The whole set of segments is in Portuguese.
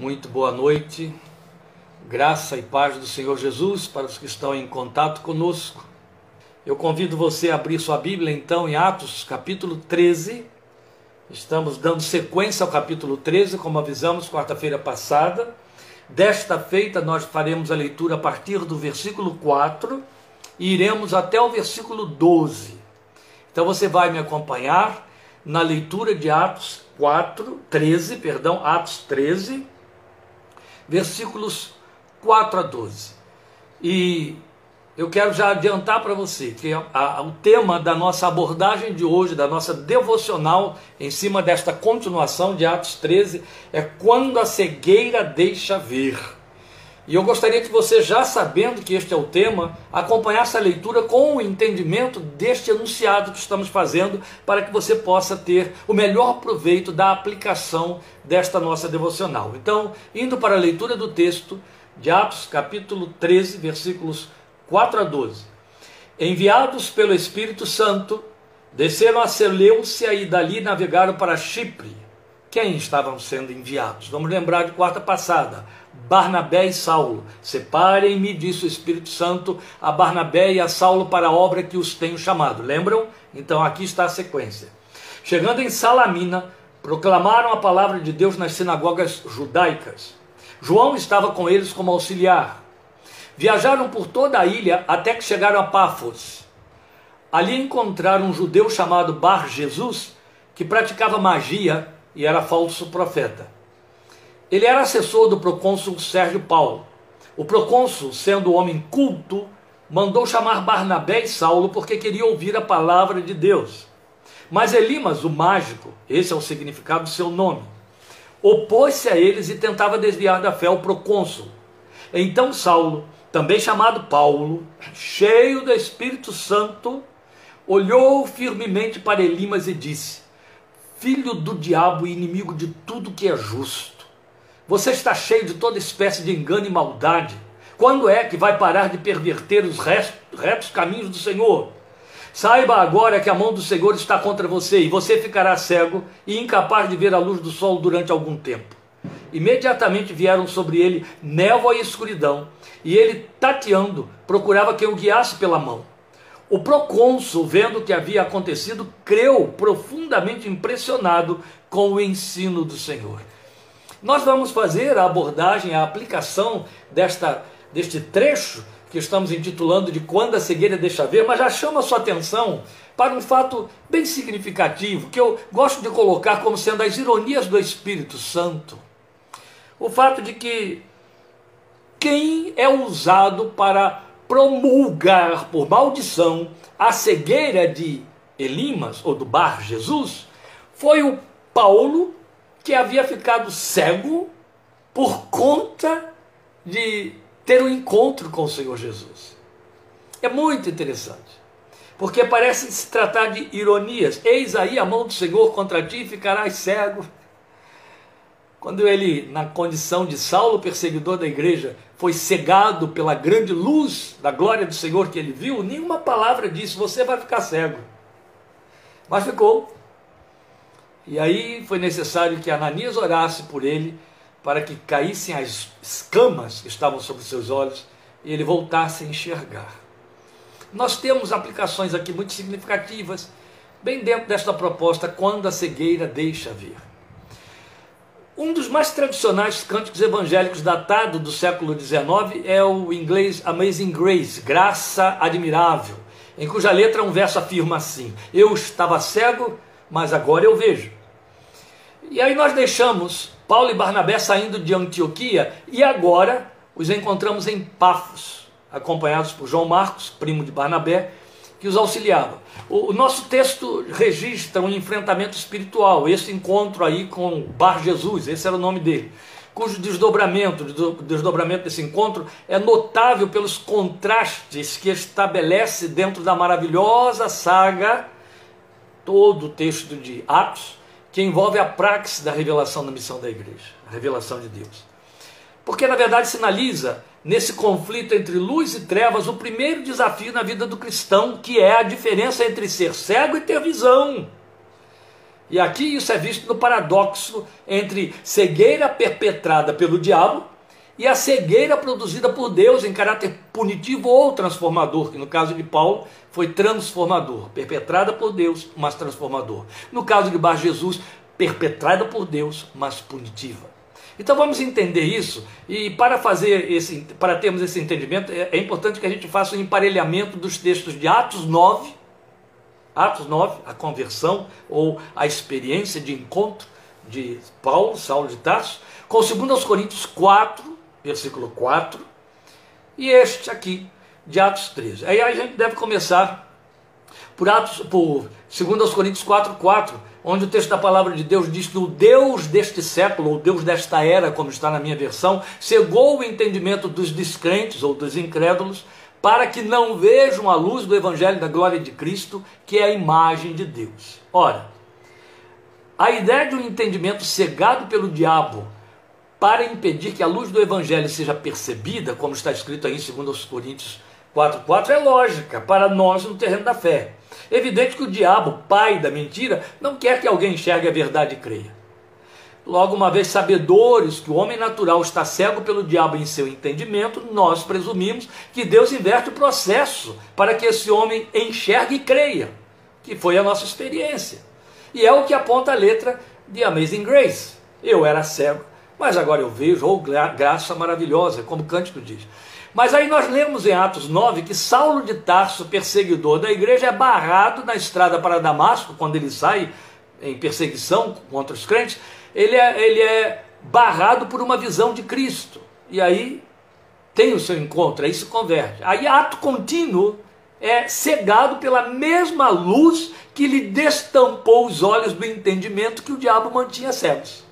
Muito boa noite, graça e paz do Senhor Jesus para os que estão em contato conosco. Eu convido você a abrir sua Bíblia então em Atos capítulo 13. Estamos dando sequência ao capítulo 13, como avisamos quarta-feira passada. Desta feita, nós faremos a leitura a partir do versículo 4 e iremos até o versículo 12. Então você vai me acompanhar na leitura de Atos 4, 13, perdão, Atos 13, versículos 4 a 12. E eu quero já adiantar para você que a, a, o tema da nossa abordagem de hoje, da nossa devocional, em cima desta continuação de Atos 13, é quando a cegueira deixa ver. E eu gostaria que você, já sabendo que este é o tema, acompanhasse a leitura com o entendimento deste enunciado que estamos fazendo, para que você possa ter o melhor proveito da aplicação desta nossa devocional. Então, indo para a leitura do texto de Atos, capítulo 13, versículos 4 a 12. Enviados pelo Espírito Santo, desceram a Seleucia e dali navegaram para Chipre. Quem estavam sendo enviados? Vamos lembrar de quarta passada. Barnabé e Saulo. Separem-me, disse o Espírito Santo, a Barnabé e a Saulo para a obra que os tenho chamado. Lembram? Então aqui está a sequência. Chegando em Salamina, proclamaram a palavra de Deus nas sinagogas judaicas. João estava com eles como auxiliar. Viajaram por toda a ilha até que chegaram a Pafos. Ali encontraram um judeu chamado Bar Jesus, que praticava magia e era falso profeta. Ele era assessor do procônsul Sérgio Paulo. O procônsul, sendo homem culto, mandou chamar Barnabé e Saulo porque queria ouvir a palavra de Deus. Mas Elimas, o mágico, esse é o significado do seu nome, opôs-se a eles e tentava desviar da fé o procônsul. Então Saulo, também chamado Paulo, cheio do Espírito Santo, olhou firmemente para Elimas e disse: Filho do diabo e inimigo de tudo que é justo, você está cheio de toda espécie de engano e maldade. Quando é que vai parar de perverter os retos caminhos do Senhor? Saiba agora que a mão do Senhor está contra você e você ficará cego e incapaz de ver a luz do sol durante algum tempo. Imediatamente vieram sobre ele névoa e escuridão, e ele, tateando, procurava quem o guiasse pela mão. O procônsul, vendo o que havia acontecido, creu profundamente impressionado com o ensino do Senhor. Nós vamos fazer a abordagem, a aplicação desta, deste trecho que estamos intitulando de Quando a Cegueira Deixa Ver, mas já chama a sua atenção para um fato bem significativo, que eu gosto de colocar como sendo as ironias do Espírito Santo. O fato de que quem é usado para promulgar por maldição a cegueira de Elimas, ou do Bar Jesus, foi o Paulo, que havia ficado cego por conta de ter um encontro com o Senhor Jesus. É muito interessante, porque parece se tratar de ironias. Eis aí a mão do Senhor contra ti e ficarás cego. Quando ele, na condição de Saulo, perseguidor da igreja, foi cegado pela grande luz da glória do Senhor que ele viu, nenhuma palavra disse: Você vai ficar cego. Mas ficou. E aí foi necessário que Ananias orasse por ele para que caíssem as escamas que estavam sobre seus olhos e ele voltasse a enxergar. Nós temos aplicações aqui muito significativas, bem dentro desta proposta, quando a cegueira deixa ver. Um dos mais tradicionais cânticos evangélicos datado do século XIX é o inglês Amazing Grace, Graça Admirável, em cuja letra um verso afirma assim: Eu estava cego, mas agora eu vejo. E aí nós deixamos Paulo e Barnabé saindo de Antioquia e agora os encontramos em Pafos, acompanhados por João Marcos, primo de Barnabé, que os auxiliava. O, nosso texto registra um enfrentamento espiritual, esse encontro aí com Bar Jesus, esse era o nome dele, cujo desdobramento, desdobramento desse encontro é notável pelos contrastes que estabelece dentro da maravilhosa saga, todo o texto de Atos, que envolve a praxe da revelação da missão da igreja, a revelação de Deus. Porque na verdade sinaliza nesse conflito entre luz e trevas o primeiro desafio na vida do cristão, que é a diferença entre ser cego e ter visão. E aqui isso é visto no paradoxo entre cegueira perpetrada pelo diabo e a cegueira produzida por Deus em caráter punitivo ou transformador, que no caso de Paulo foi transformador, perpetrada por Deus, mas transformador. No caso de Bar Jesus, perpetrada por Deus, mas punitiva. Então vamos entender isso e para fazer esse, para termos esse entendimento é, é importante que a gente faça um emparelhamento dos textos de Atos 9, Atos 9, a conversão ou a experiência de encontro de Paulo, Saulo de Tarso, com 2 Coríntios 4, versículo 4, e este aqui, de Atos 13. Aí a gente deve começar por Atos, por 2 Coríntios 4, 4, onde o texto da palavra de Deus diz que o Deus deste século, ou Deus desta era, como está na minha versão, cegou o entendimento dos descrentes ou dos incrédulos, para que não vejam a luz do Evangelho da glória de Cristo, que é a imagem de Deus. Ora, a ideia de um entendimento cegado pelo diabo para impedir que a luz do Evangelho seja percebida, como está escrito aí em 2 Coríntios 4,4, é lógica para nós no terreno da fé. Evidente que o diabo, pai da mentira, não quer que alguém enxergue a verdade e creia. Logo, uma vez sabedores que o homem natural está cego pelo diabo em seu entendimento, nós presumimos que Deus inverte o processo para que esse homem enxergue e creia, que foi a nossa experiência. E é o que aponta a letra de Amazing Grace. Eu era cego, mas agora eu vejo, ou oh, graça maravilhosa, como cântico diz. Mas aí nós lemos em Atos 9 que Saulo de Tarso, perseguidor da igreja, é barrado na estrada para Damasco, quando ele sai em perseguição contra os crentes, ele é, ele é barrado por uma visão de Cristo. E aí tem o seu encontro, aí se converte. Aí ato contínuo é cegado pela mesma luz que lhe destampou os olhos do entendimento que o diabo mantinha cegos.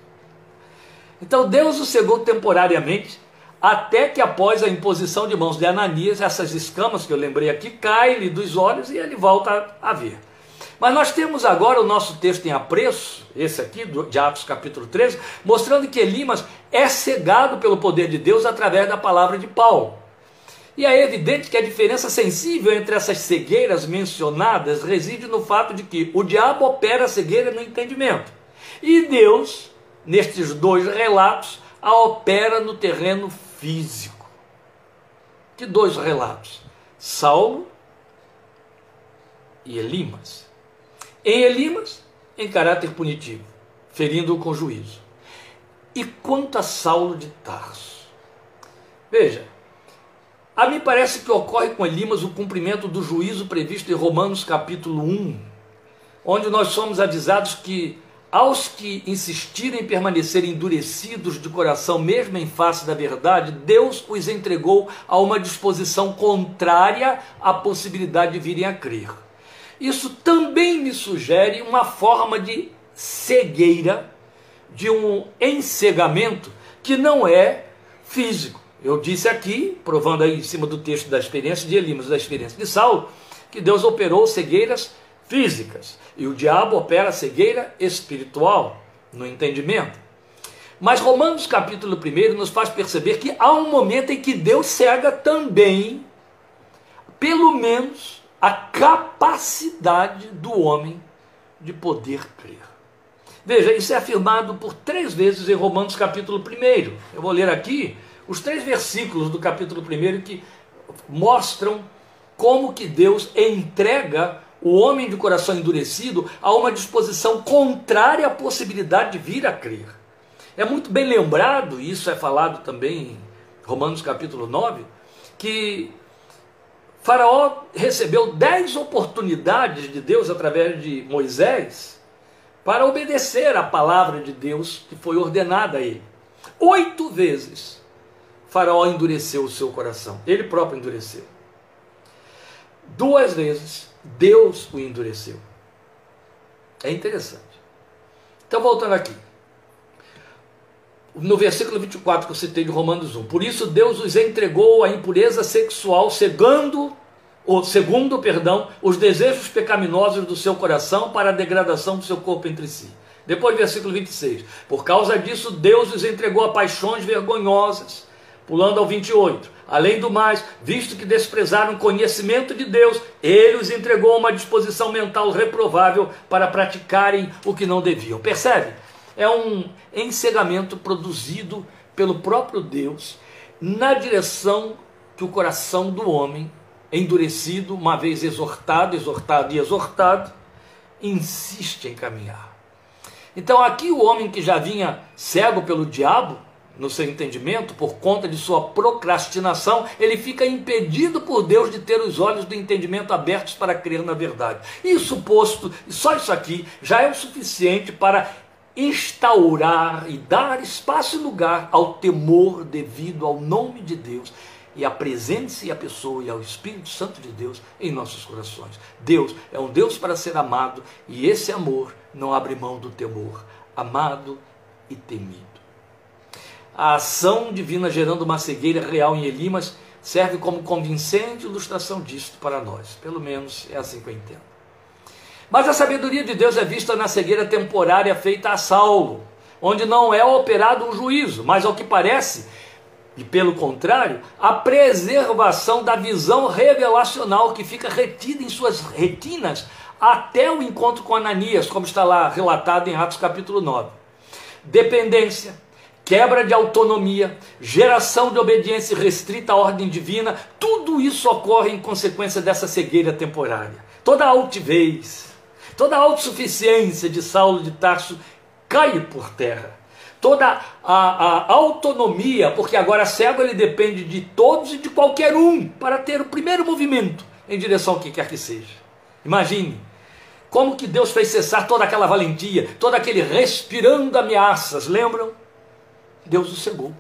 Então Deus o cegou temporariamente, até que após a imposição de mãos de Ananias, essas escamas que eu lembrei aqui caem-lhe dos olhos e ele volta a ver. Mas nós temos agora o nosso texto em apreço, esse aqui, de Atos capítulo 13, mostrando que Elimas é cegado pelo poder de Deus através da palavra de Paulo. E é evidente que a diferença sensível entre essas cegueiras mencionadas reside no fato de que o diabo opera a cegueira no entendimento. E Deus nestes dois relatos, a opera no terreno físico. Que dois relatos? Saulo e Elimas. Em Elimas, em caráter punitivo, ferindo-o com juízo. E quanto a Saulo de Tarso? Veja, a mim parece que ocorre com Elimas o cumprimento do juízo previsto em Romanos capítulo 1, onde nós somos avisados que aos que insistirem em permanecer endurecidos de coração, mesmo em face da verdade, Deus os entregou a uma disposição contrária à possibilidade de virem a crer. Isso também me sugere uma forma de cegueira, de um encegamento que não é físico. Eu disse aqui, provando aí em cima do texto da experiência de Elimas, da experiência de Saulo, que Deus operou cegueiras físicas. E o diabo opera cegueira espiritual no entendimento. Mas Romanos capítulo 1 nos faz perceber que há um momento em que Deus cega também, pelo menos, a capacidade do homem de poder crer. Veja, isso é afirmado por três vezes em Romanos capítulo 1. Eu vou ler aqui os três versículos do capítulo 1 que mostram como que Deus entrega o homem de coração endurecido a uma disposição contrária à possibilidade de vir a crer. É muito bem lembrado, e isso é falado também em Romanos capítulo 9, que Faraó recebeu dez oportunidades de Deus através de Moisés para obedecer à palavra de Deus que foi ordenada a ele. Oito vezes Faraó endureceu o seu coração, ele próprio endureceu. Duas vezes Deus o endureceu. É interessante. Então, voltando aqui. No versículo 24 que eu citei de Romanos 1. Por isso Deus os entregou à impureza sexual, cegando, ou segundo, perdão, os desejos pecaminosos do seu coração para a degradação do seu corpo entre si. Depois, versículo 26. Por causa disso, Deus os entregou a paixões vergonhosas. Pulando ao 28 Além do mais, visto que desprezaram o conhecimento de Deus, ele os entregou a uma disposição mental reprovável para praticarem o que não deviam. Percebe? É um encegamento produzido pelo próprio Deus na direção que o coração do homem, endurecido, uma vez exortado, exortado e exortado, insiste em caminhar. Então, aqui o homem que já vinha cego pelo diabo, no seu entendimento, por conta de sua procrastinação, ele fica impedido por Deus de ter os olhos do entendimento abertos para crer na verdade. Isso posto, só isso aqui já é o suficiente para instaurar e dar espaço e lugar ao temor devido ao nome de Deus e à presença e à pessoa e ao Espírito Santo de Deus em nossos corações. Deus é um Deus para ser amado e esse amor não abre mão do temor, amado e temido. A ação divina gerando uma cegueira real em Elimas serve como convincente ilustração disto para nós. Pelo menos é assim que eu entendo. Mas a sabedoria de Deus é vista na cegueira temporária feita a Saulo, onde não é operado um juízo, mas ao que parece, e pelo contrário, a preservação da visão revelacional que fica retida em suas retinas até o encontro com Ananias, como está lá relatado em Atos capítulo 9. Dependência, quebra de autonomia, geração de obediência restrita à ordem divina, tudo isso ocorre em consequência dessa cegueira temporária. Toda a altivez, toda a autossuficiência de Saulo de Tarso cai por terra. Toda a, a, autonomia, porque agora cego ele depende de todos e de qualquer um para ter o primeiro movimento em direção ao que quer que seja. Imagine como que Deus fez cessar toda aquela valentia, todo aquele respirando ameaças, lembram? Deus o cegou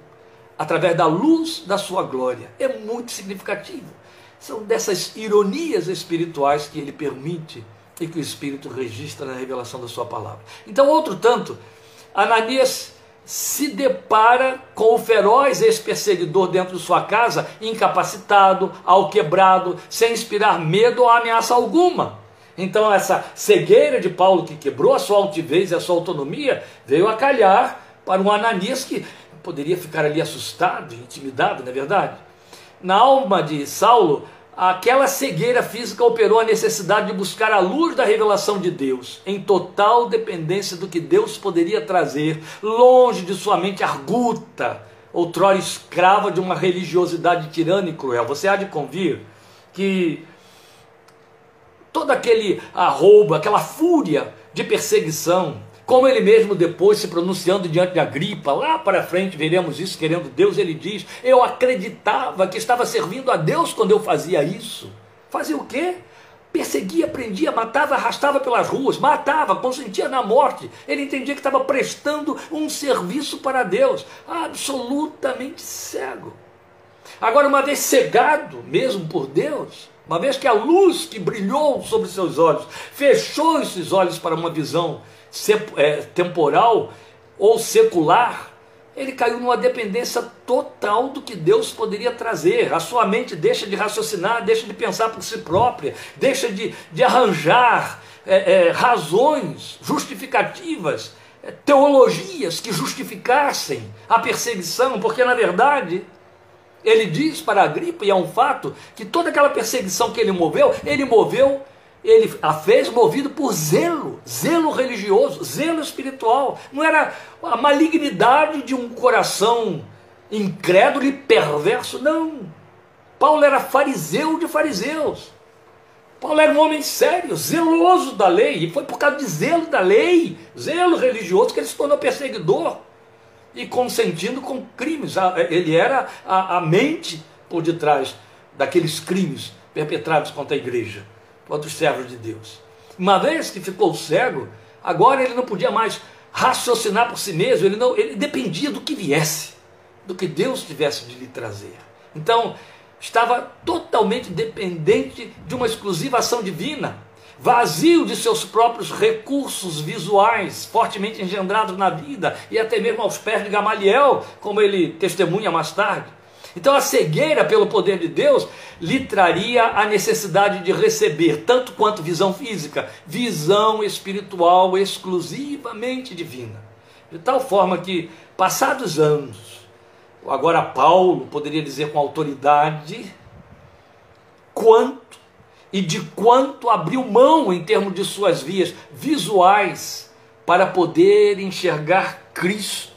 através da luz da sua glória. É muito significativo. São dessas ironias espirituais que ele permite e que o Espírito registra na revelação da sua palavra. Então, outro tanto, Ananias se depara com o feroz ex-perseguidor dentro de sua casa, incapacitado, alquebrado, sem inspirar medo ou ameaça alguma. Então, essa cegueira de Paulo, que quebrou a sua altivez e a sua autonomia, veio a calhar para um Ananias que poderia ficar ali assustado, intimidado, não é verdade? Na alma de Saulo, aquela cegueira física operou a necessidade de buscar a luz da revelação de Deus, em total dependência do que Deus poderia trazer, longe de sua mente arguta, outrora escrava de uma religiosidade tirana e cruel. Você há de convir que todo aquele arrobo, aquela fúria de perseguição, como ele mesmo depois se pronunciando diante de Agripa, lá para frente veremos isso, querendo Deus, ele diz: Eu acreditava que estava servindo a Deus quando eu fazia isso. Fazia o quê? Perseguia, prendia, matava, arrastava pelas ruas, matava, consentia na morte. Ele entendia que estava prestando um serviço para Deus, absolutamente cego. Agora, uma vez cegado mesmo por Deus, uma vez que a luz que brilhou sobre seus olhos fechou esses olhos para uma visão temporal ou secular, ele caiu numa dependência total do que Deus poderia trazer. A sua mente deixa de raciocinar, deixa de pensar por si própria, deixa de, de arranjar é, é, razões justificativas, é, teologias que justificassem a perseguição, porque na verdade ele diz para a gripe, e é um fato, que toda aquela perseguição que ele moveu, ele moveu ele a fez movido por zelo, zelo religioso, zelo espiritual. Não era a malignidade de um coração incrédulo e perverso, não. Paulo era fariseu de fariseus. Paulo era um homem sério, zeloso da lei, e foi por causa de zelo da lei, zelo religioso, que ele se tornou perseguidor e consentindo com crimes. Ele era a, a mente por detrás daqueles crimes perpetrados contra a igreja outros servos de Deus. Uma vez que ficou cego, agora ele não podia mais raciocinar por si mesmo, ele, não, ele dependia do que viesse, do que Deus tivesse de lhe trazer. Então, estava totalmente dependente de uma exclusiva ação divina, vazio de seus próprios recursos visuais, fortemente engendrados na vida e até mesmo aos pés de Gamaliel, como ele testemunha mais tarde. Então a cegueira pelo poder de Deus lhe traria a necessidade de receber, tanto quanto visão física, visão espiritual exclusivamente divina. De tal forma que, passados anos, agora Paulo poderia dizer com autoridade, quanto e de quanto abriu mão em termos de suas vias visuais para poder enxergar Cristo.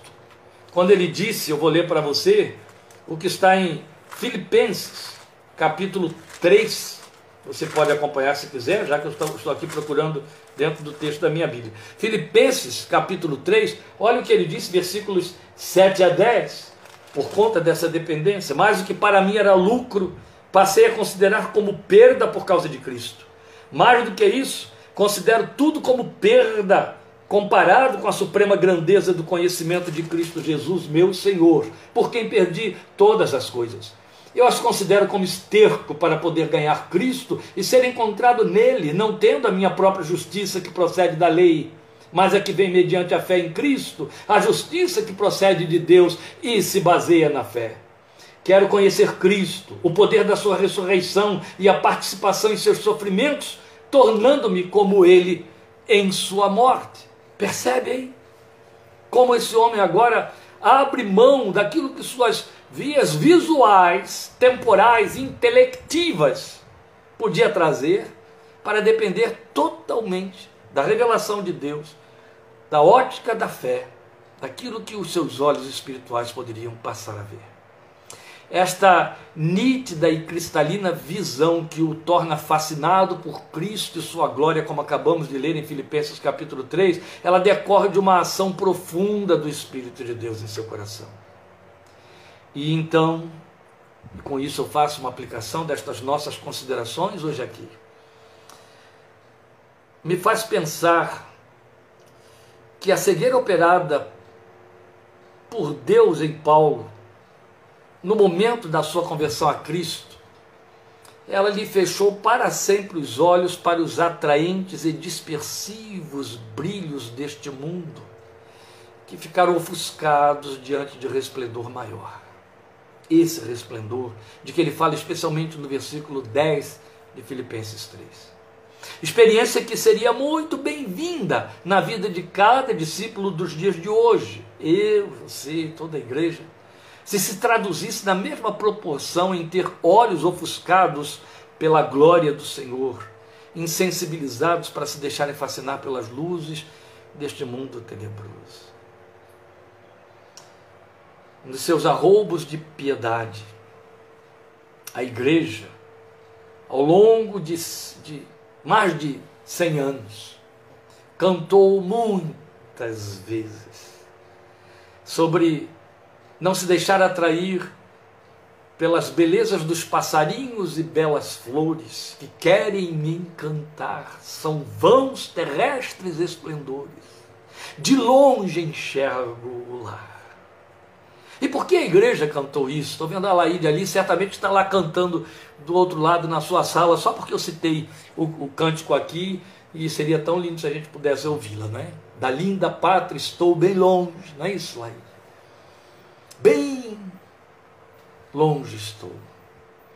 Quando ele disse, eu vou ler para você, o que está em Filipenses, capítulo 3. Você pode acompanhar se quiser, já que eu estou aqui procurando dentro do texto da minha Bíblia. Filipenses, capítulo 3, olha o que ele disse, versículos 7 a 10. Por conta dessa dependência, mais do que para mim era lucro, passei a considerar como perda por causa de Cristo. Mais do que isso, considero tudo como perda comparado com a suprema grandeza do conhecimento de Cristo Jesus, meu Senhor, por quem perdi todas as coisas. Eu as considero como esterco para poder ganhar Cristo e ser encontrado nele, não tendo a minha própria justiça que procede da lei, mas a que vem mediante a fé em Cristo, a justiça que procede de Deus e se baseia na fé. Quero conhecer Cristo, o poder da sua ressurreição e a participação em seus sofrimentos, tornando-me como ele em sua morte Percebe aí? Como esse homem agora abre mão daquilo que suas vias visuais, temporais, intelectivas podia trazer para depender totalmente da revelação de Deus, da ótica da fé, daquilo que os seus olhos espirituais poderiam passar a ver esta nítida e cristalina visão que o torna fascinado por Cristo e sua glória, como acabamos de ler em Filipenses capítulo 3, ela decorre de uma ação profunda do Espírito de Deus em seu coração. E então, com isso eu faço uma aplicação destas nossas considerações hoje aqui. Me faz pensar que a cegueira operada por Deus em Paulo no momento da sua conversão a Cristo, ela lhe fechou para sempre os olhos para os atraentes e dispersivos brilhos deste mundo, que ficaram ofuscados diante de resplendor maior. Esse resplendor, de que ele fala especialmente no versículo 10 de Filipenses 3. Experiência que seria muito bem-vinda na vida de cada discípulo dos dias de hoje. Eu, você, toda a igreja se se traduzisse na mesma proporção em ter olhos ofuscados pela glória do Senhor, insensibilizados para se deixarem fascinar pelas luzes deste mundo tenebroso. Nos seus arroubos de piedade, a igreja, ao longo de, de mais de cem anos, cantou muitas vezes sobre não se deixar atrair pelas belezas dos passarinhos e belas flores que querem me encantar, são vãos terrestres esplendores. De longe enxergo o lar. E por que a igreja cantou isso? Estou vendo a Laíde ali, certamente está lá cantando do outro lado na sua sala, só porque eu citei o, o cântico aqui, e seria tão lindo se a gente pudesse ouvi-la, não é? Da linda pátria estou bem longe, não é isso, Laíde? Bem longe estou.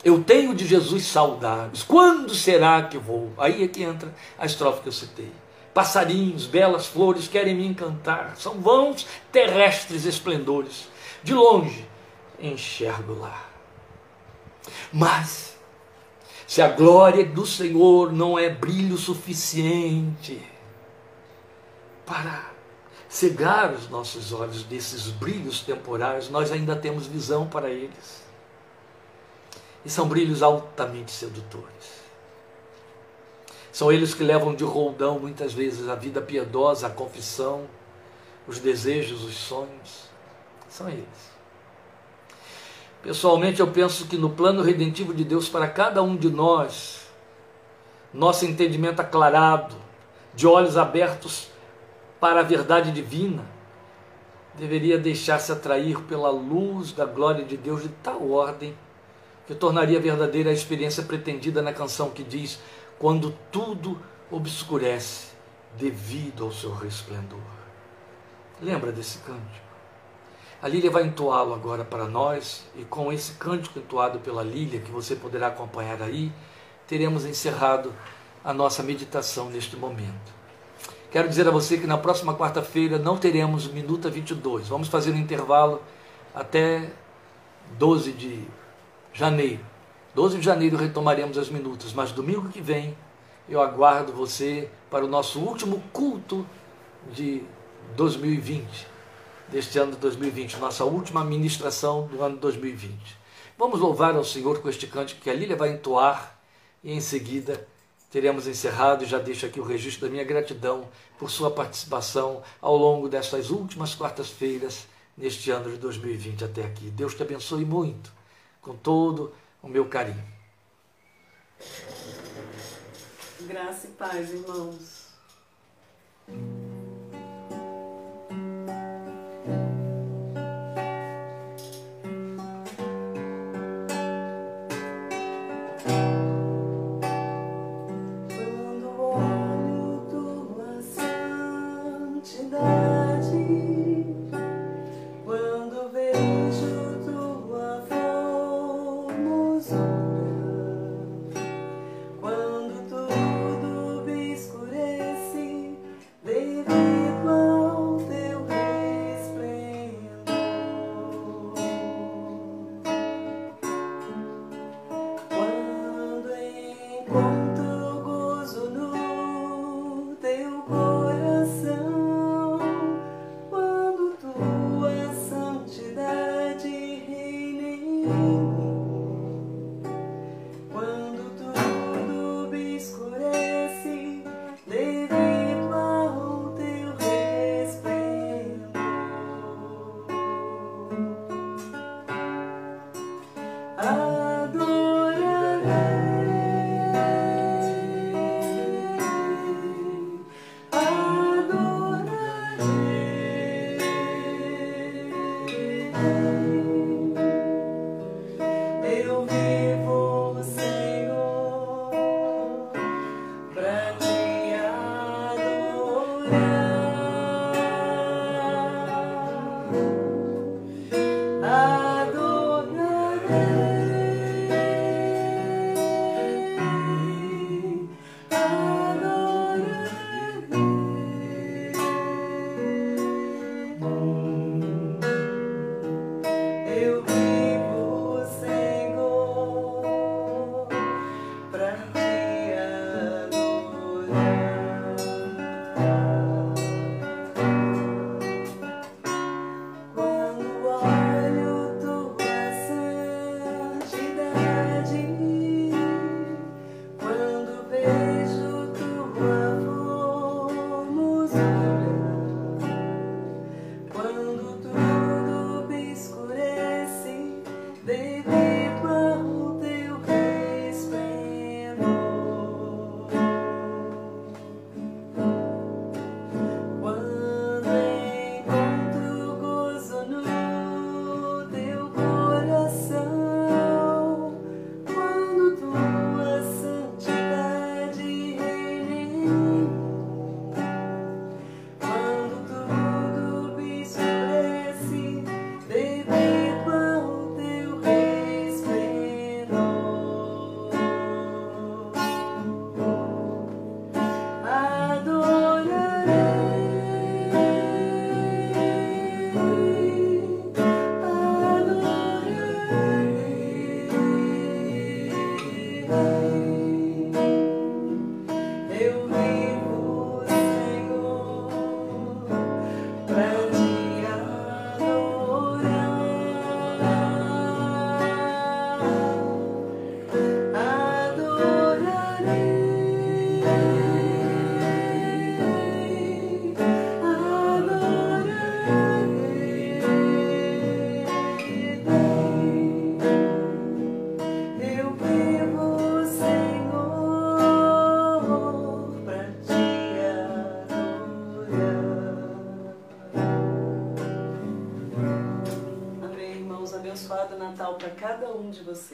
Eu tenho de Jesus saudades. Quando será que vou? Aí é que entra a estrofe que eu citei. Passarinhos, belas flores querem me encantar. São vãos terrestres esplendores. De longe enxergo lá. Mas, se a glória do Senhor não é brilho suficiente para cegar os nossos olhos desses brilhos temporais, nós ainda temos visão para eles. E são brilhos altamente sedutores. São eles que levam de roldão muitas vezes a vida piedosa, a confissão, os desejos, os sonhos. São eles. Pessoalmente, eu penso que no plano redentivo de Deus para cada um de nós, nosso entendimento aclarado, de olhos abertos para a verdade divina, deveria deixar-se atrair pela luz da glória de Deus de tal ordem que tornaria verdadeira a experiência pretendida na canção que diz: Quando tudo obscurece devido ao seu resplendor. Lembra desse cântico? A Lília vai entoá-lo agora para nós, e com esse cântico entoado pela Lília, que você poderá acompanhar aí, teremos encerrado a nossa meditação neste momento. Quero dizer a você que na próxima quarta-feira não teremos Minuta 22. Vamos fazer um intervalo até 12 de janeiro. 12 de janeiro retomaremos as minutas, mas domingo que vem eu aguardo você para o nosso último culto de 2020, deste ano de 2020, nossa última ministração do ano 2020. Vamos louvar ao Senhor com este cântico que a Lília vai entoar e em seguida teremos encerrado e já deixo aqui o registro da minha gratidão por sua participação ao longo destas últimas quartas-feiras neste ano de 2020 até aqui. Deus te abençoe muito, com todo o meu carinho. Graça e paz, irmãos. De vocês.